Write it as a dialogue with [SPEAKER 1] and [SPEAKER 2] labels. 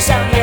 [SPEAKER 1] 少年